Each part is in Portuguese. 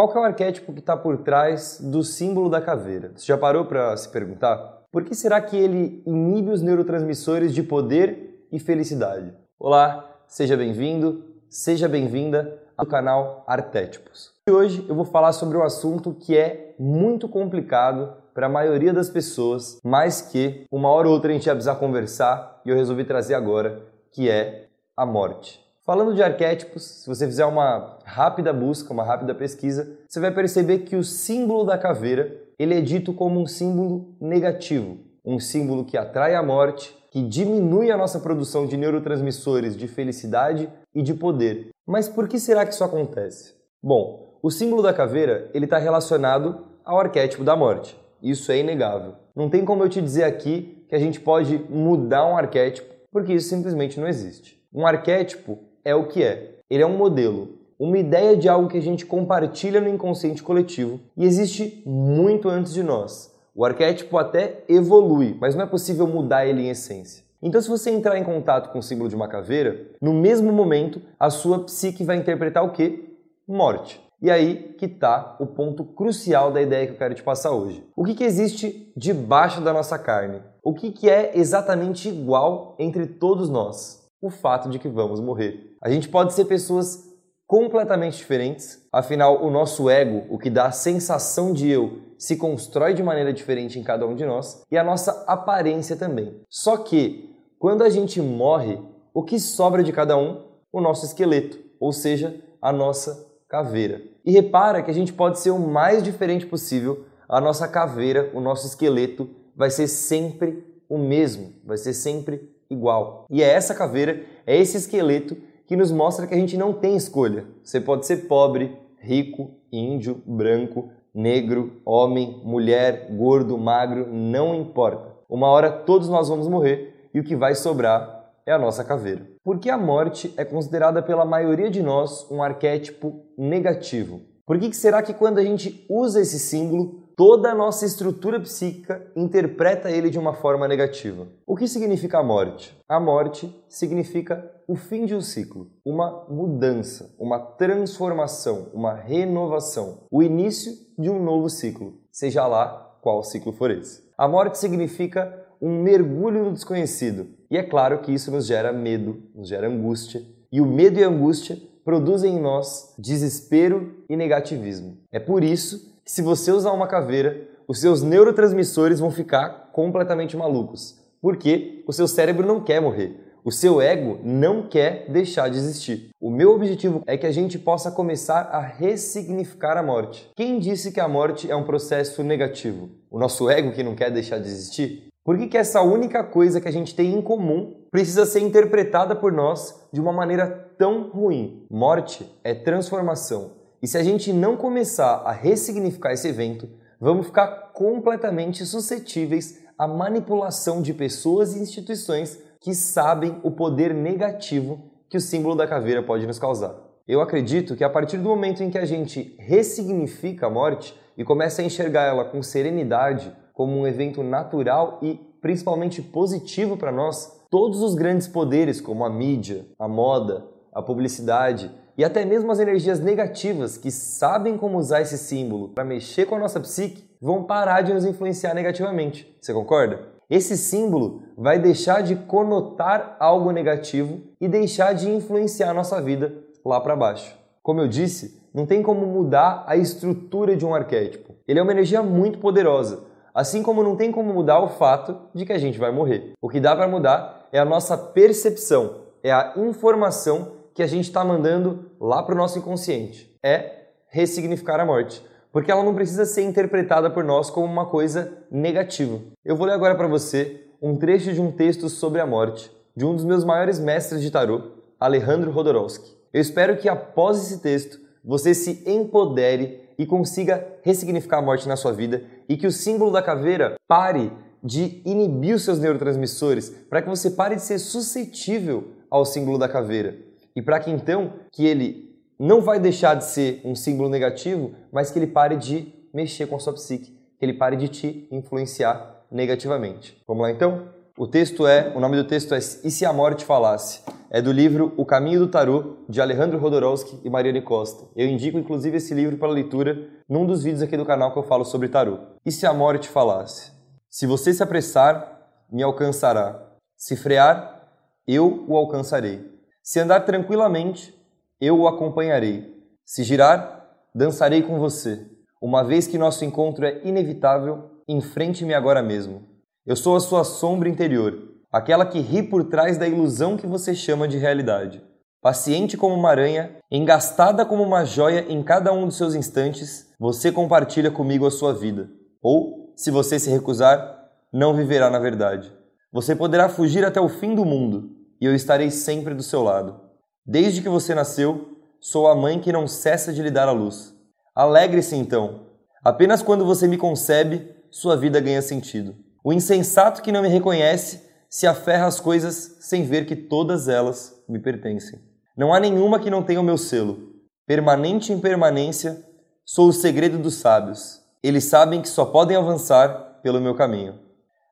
Qual que é o arquétipo que está por trás do símbolo da caveira? Você já parou para se perguntar? Por que será que ele inibe os neurotransmissores de poder e felicidade? Olá, seja bem-vindo, seja bem-vinda ao canal Artétipos. E hoje eu vou falar sobre um assunto que é muito complicado para a maioria das pessoas, mas que uma hora ou outra a gente ia precisar conversar e eu resolvi trazer agora, que é a morte. Falando de arquétipos, se você fizer uma rápida busca, uma rápida pesquisa, você vai perceber que o símbolo da caveira ele é dito como um símbolo negativo, um símbolo que atrai a morte, que diminui a nossa produção de neurotransmissores de felicidade e de poder. Mas por que será que isso acontece? Bom, o símbolo da caveira ele está relacionado ao arquétipo da morte. Isso é inegável. Não tem como eu te dizer aqui que a gente pode mudar um arquétipo, porque isso simplesmente não existe. Um arquétipo é o que é. Ele é um modelo, uma ideia de algo que a gente compartilha no inconsciente coletivo e existe muito antes de nós. O arquétipo até evolui, mas não é possível mudar ele em essência. Então, se você entrar em contato com o símbolo de uma caveira, no mesmo momento a sua psique vai interpretar o que? Morte. E aí que está o ponto crucial da ideia que eu quero te passar hoje. O que, que existe debaixo da nossa carne? O que, que é exatamente igual entre todos nós? o fato de que vamos morrer. A gente pode ser pessoas completamente diferentes, afinal, o nosso ego, o que dá a sensação de eu, se constrói de maneira diferente em cada um de nós e a nossa aparência também. Só que, quando a gente morre, o que sobra de cada um? O nosso esqueleto, ou seja, a nossa caveira. E repara que a gente pode ser o mais diferente possível, a nossa caveira, o nosso esqueleto, vai ser sempre o mesmo, vai ser sempre igual. E é essa caveira, é esse esqueleto que nos mostra que a gente não tem escolha. Você pode ser pobre, rico, índio, branco, negro, homem, mulher, gordo, magro, não importa. Uma hora todos nós vamos morrer e o que vai sobrar é a nossa caveira. Porque a morte é considerada pela maioria de nós um arquétipo negativo. Por que será que quando a gente usa esse símbolo, toda a nossa estrutura psíquica interpreta ele de uma forma negativa. O que significa a morte? A morte significa o fim de um ciclo, uma mudança, uma transformação, uma renovação, o início de um novo ciclo, seja lá qual ciclo for esse. A morte significa um mergulho no desconhecido. E é claro que isso nos gera medo, nos gera angústia. E o medo e a angústia produzem em nós desespero e negativismo. É por isso se você usar uma caveira, os seus neurotransmissores vão ficar completamente malucos. Porque o seu cérebro não quer morrer. O seu ego não quer deixar de existir. O meu objetivo é que a gente possa começar a ressignificar a morte. Quem disse que a morte é um processo negativo? O nosso ego que não quer deixar de existir? Por que, que essa única coisa que a gente tem em comum precisa ser interpretada por nós de uma maneira tão ruim? Morte é transformação, e se a gente não começar a ressignificar esse evento, vamos ficar completamente suscetíveis à manipulação de pessoas e instituições que sabem o poder negativo que o símbolo da caveira pode nos causar. Eu acredito que a partir do momento em que a gente ressignifica a morte e começa a enxergar ela com serenidade, como um evento natural e principalmente positivo para nós, todos os grandes poderes, como a mídia, a moda, a publicidade e até mesmo as energias negativas que sabem como usar esse símbolo para mexer com a nossa psique vão parar de nos influenciar negativamente. Você concorda? Esse símbolo vai deixar de conotar algo negativo e deixar de influenciar a nossa vida lá para baixo. Como eu disse, não tem como mudar a estrutura de um arquétipo. Ele é uma energia muito poderosa, assim como não tem como mudar o fato de que a gente vai morrer. O que dá para mudar é a nossa percepção, é a informação que a gente está mandando lá para o nosso inconsciente. É ressignificar a morte. Porque ela não precisa ser interpretada por nós como uma coisa negativa. Eu vou ler agora para você um trecho de um texto sobre a morte de um dos meus maiores mestres de tarô, Alejandro Rodorowski. Eu espero que após esse texto você se empodere e consiga ressignificar a morte na sua vida e que o símbolo da caveira pare de inibir os seus neurotransmissores para que você pare de ser suscetível ao símbolo da caveira e para que então que ele não vai deixar de ser um símbolo negativo, mas que ele pare de mexer com a sua psique, que ele pare de te influenciar negativamente. Vamos lá então? O texto é, o nome do texto é E se a morte falasse? é do livro O Caminho do Tarô, de Alejandro Rodorowski e Mariane Costa. Eu indico inclusive esse livro para leitura num dos vídeos aqui do canal que eu falo sobre tarô. E se a morte falasse? Se você se apressar, me alcançará. Se frear, eu o alcançarei. Se andar tranquilamente, eu o acompanharei. Se girar, dançarei com você. Uma vez que nosso encontro é inevitável, enfrente-me agora mesmo. Eu sou a sua sombra interior, aquela que ri por trás da ilusão que você chama de realidade. Paciente como uma aranha, engastada como uma joia em cada um dos seus instantes, você compartilha comigo a sua vida. Ou, se você se recusar, não viverá na verdade. Você poderá fugir até o fim do mundo, e eu estarei sempre do seu lado. Desde que você nasceu, sou a mãe que não cessa de lhe dar a luz. Alegre-se então. Apenas quando você me concebe, sua vida ganha sentido. O insensato que não me reconhece se aferra às coisas sem ver que todas elas me pertencem. Não há nenhuma que não tenha o meu selo. Permanente em permanência, sou o segredo dos sábios. Eles sabem que só podem avançar pelo meu caminho.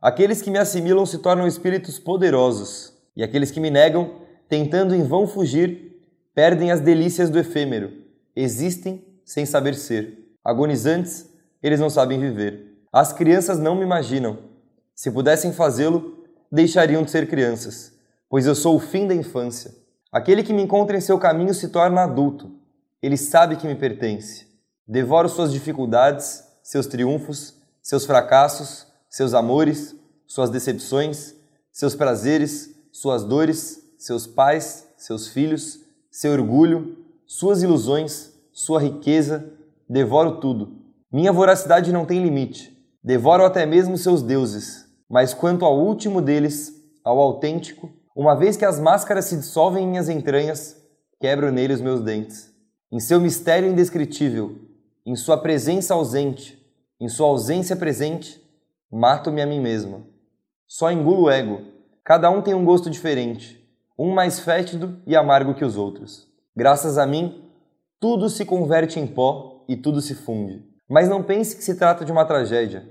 Aqueles que me assimilam se tornam espíritos poderosos, e aqueles que me negam, tentando em vão fugir, perdem as delícias do efêmero. Existem sem saber ser. Agonizantes, eles não sabem viver. As crianças não me imaginam. Se pudessem fazê-lo, deixariam de ser crianças, pois eu sou o fim da infância. Aquele que me encontra em seu caminho se torna adulto. Ele sabe que me pertence. Devoro suas dificuldades, seus triunfos, seus fracassos, seus amores, suas decepções, seus prazeres, suas dores, seus pais, seus filhos, seu orgulho, suas ilusões, sua riqueza, devoro tudo. Minha voracidade não tem limite. Devoro até mesmo seus deuses. Mas quanto ao último deles, ao autêntico, uma vez que as máscaras se dissolvem em minhas entranhas, quebro nele os meus dentes. Em seu mistério indescritível, em sua presença ausente, em sua ausência presente, Mato-me a mim mesma. Só engulo o ego. Cada um tem um gosto diferente, um mais fétido e amargo que os outros. Graças a mim, tudo se converte em pó e tudo se funde. Mas não pense que se trata de uma tragédia.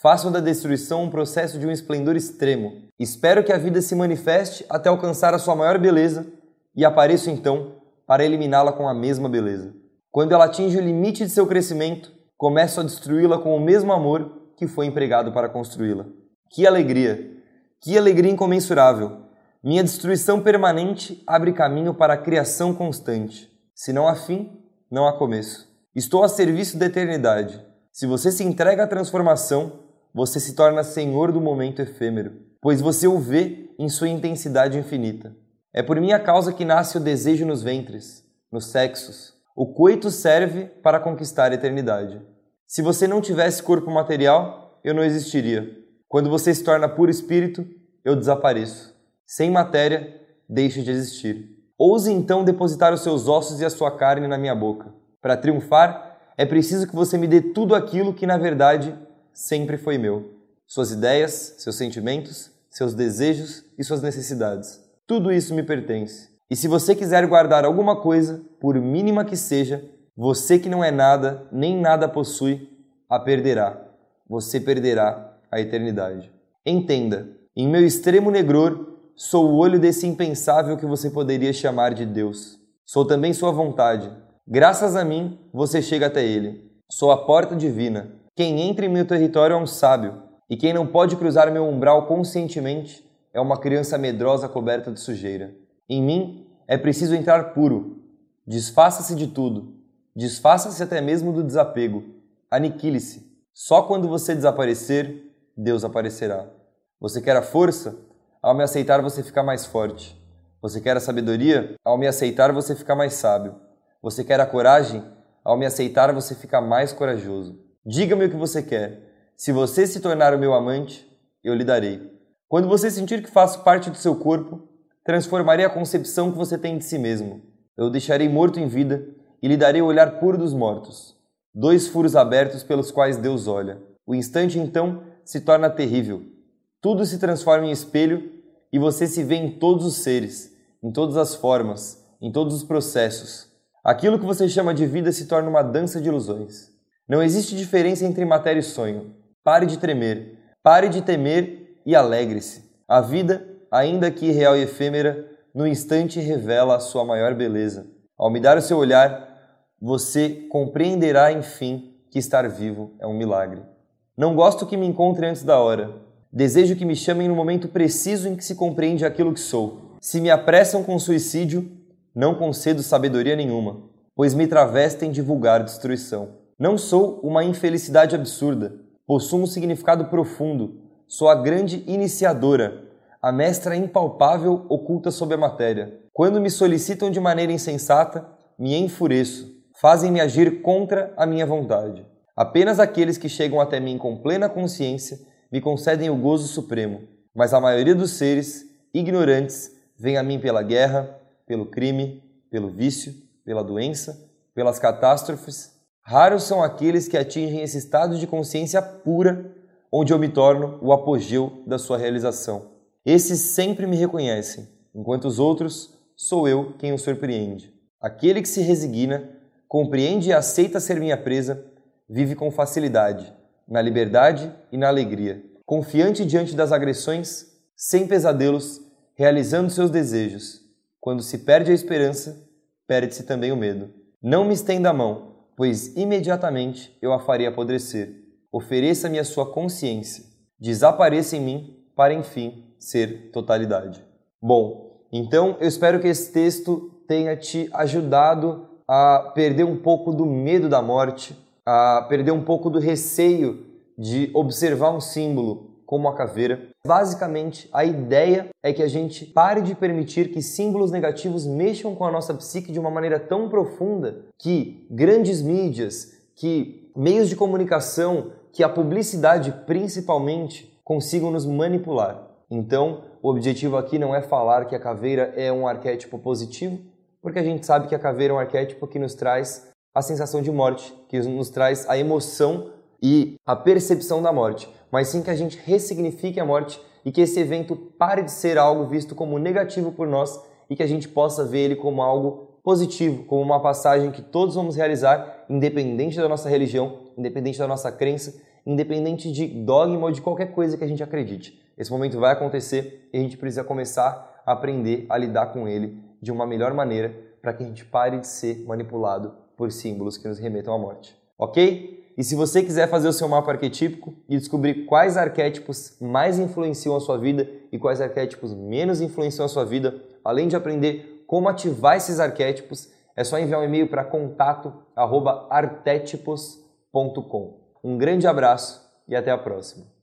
Faço da destruição um processo de um esplendor extremo. Espero que a vida se manifeste até alcançar a sua maior beleza e apareço então para eliminá-la com a mesma beleza. Quando ela atinge o limite de seu crescimento, começo a destruí-la com o mesmo amor que foi empregado para construí-la. Que alegria! Que alegria incomensurável! Minha destruição permanente abre caminho para a criação constante. Se não há fim, não há começo. Estou a serviço da eternidade. Se você se entrega à transformação, você se torna senhor do momento efêmero, pois você o vê em sua intensidade infinita. É por minha causa que nasce o desejo nos ventres, nos sexos. O coito serve para conquistar a eternidade. Se você não tivesse corpo material, eu não existiria. Quando você se torna puro espírito, eu desapareço. Sem matéria, deixo de existir. Ouse então depositar os seus ossos e a sua carne na minha boca. Para triunfar, é preciso que você me dê tudo aquilo que, na verdade, sempre foi meu: suas ideias, seus sentimentos, seus desejos e suas necessidades. Tudo isso me pertence. E se você quiser guardar alguma coisa, por mínima que seja, você que não é nada, nem nada possui, a perderá. Você perderá a eternidade. Entenda, em meu extremo negror, sou o olho desse impensável que você poderia chamar de Deus. Sou também sua vontade. Graças a mim, você chega até ele. Sou a porta divina. Quem entra em meu território é um sábio, e quem não pode cruzar meu umbral conscientemente é uma criança medrosa coberta de sujeira. Em mim é preciso entrar puro. Desfaça-se de tudo, Desfaça-se até mesmo do desapego. Aniquile-se. Só quando você desaparecer, Deus aparecerá. Você quer a força? Ao me aceitar, você fica mais forte. Você quer a sabedoria? Ao me aceitar, você fica mais sábio. Você quer a coragem? Ao me aceitar, você fica mais corajoso. Diga-me o que você quer. Se você se tornar o meu amante, eu lhe darei. Quando você sentir que faço parte do seu corpo, transformarei a concepção que você tem de si mesmo. Eu o deixarei morto em vida e lhe darei o olhar puro dos mortos. Dois furos abertos pelos quais Deus olha. O instante então se torna terrível. Tudo se transforma em espelho e você se vê em todos os seres, em todas as formas, em todos os processos. Aquilo que você chama de vida se torna uma dança de ilusões. Não existe diferença entre matéria e sonho. Pare de tremer, pare de temer e alegre-se. A vida, ainda que irreal e efêmera, no instante revela a sua maior beleza. Ao me dar o seu olhar, você compreenderá, enfim, que estar vivo é um milagre. Não gosto que me encontre antes da hora. Desejo que me chamem no momento preciso em que se compreende aquilo que sou. Se me apressam com suicídio, não concedo sabedoria nenhuma, pois me travestem de vulgar destruição. Não sou uma infelicidade absurda, possuo um significado profundo, sou a grande iniciadora, a mestra impalpável oculta sob a matéria. Quando me solicitam de maneira insensata, me enfureço, fazem-me agir contra a minha vontade. Apenas aqueles que chegam até mim com plena consciência me concedem o gozo supremo, mas a maioria dos seres, ignorantes, vem a mim pela guerra, pelo crime, pelo vício, pela doença, pelas catástrofes. Raros são aqueles que atingem esse estado de consciência pura, onde eu me torno o apogeu da sua realização. Esses sempre me reconhecem, enquanto os outros sou eu quem os surpreende. Aquele que se resigna, compreende e aceita ser minha presa, vive com facilidade, na liberdade e na alegria, confiante diante das agressões, sem pesadelos, realizando seus desejos. Quando se perde a esperança, perde-se também o medo. Não me estenda a mão, pois imediatamente eu a faria apodrecer. Ofereça-me a sua consciência. Desapareça em mim para enfim ser totalidade. Bom, então eu espero que esse texto tenha te ajudado a perder um pouco do medo da morte, a perder um pouco do receio de observar um símbolo como a caveira. Basicamente, a ideia é que a gente pare de permitir que símbolos negativos mexam com a nossa psique de uma maneira tão profunda que grandes mídias, que meios de comunicação, que a publicidade principalmente consigam nos manipular. Então, o objetivo aqui não é falar que a caveira é um arquétipo positivo, porque a gente sabe que a caveira é um arquétipo que nos traz a sensação de morte, que nos traz a emoção e a percepção da morte, mas sim que a gente ressignifique a morte e que esse evento pare de ser algo visto como negativo por nós e que a gente possa ver ele como algo positivo, como uma passagem que todos vamos realizar, independente da nossa religião, independente da nossa crença, independente de dogma ou de qualquer coisa que a gente acredite. Esse momento vai acontecer e a gente precisa começar a aprender a lidar com ele de uma melhor maneira para que a gente pare de ser manipulado por símbolos que nos remetam à morte. Ok? E se você quiser fazer o seu mapa arquetípico e descobrir quais arquétipos mais influenciam a sua vida e quais arquétipos menos influenciam a sua vida, além de aprender como ativar esses arquétipos, é só enviar um e-mail para contato@artetipos.com. Um grande abraço e até a próxima.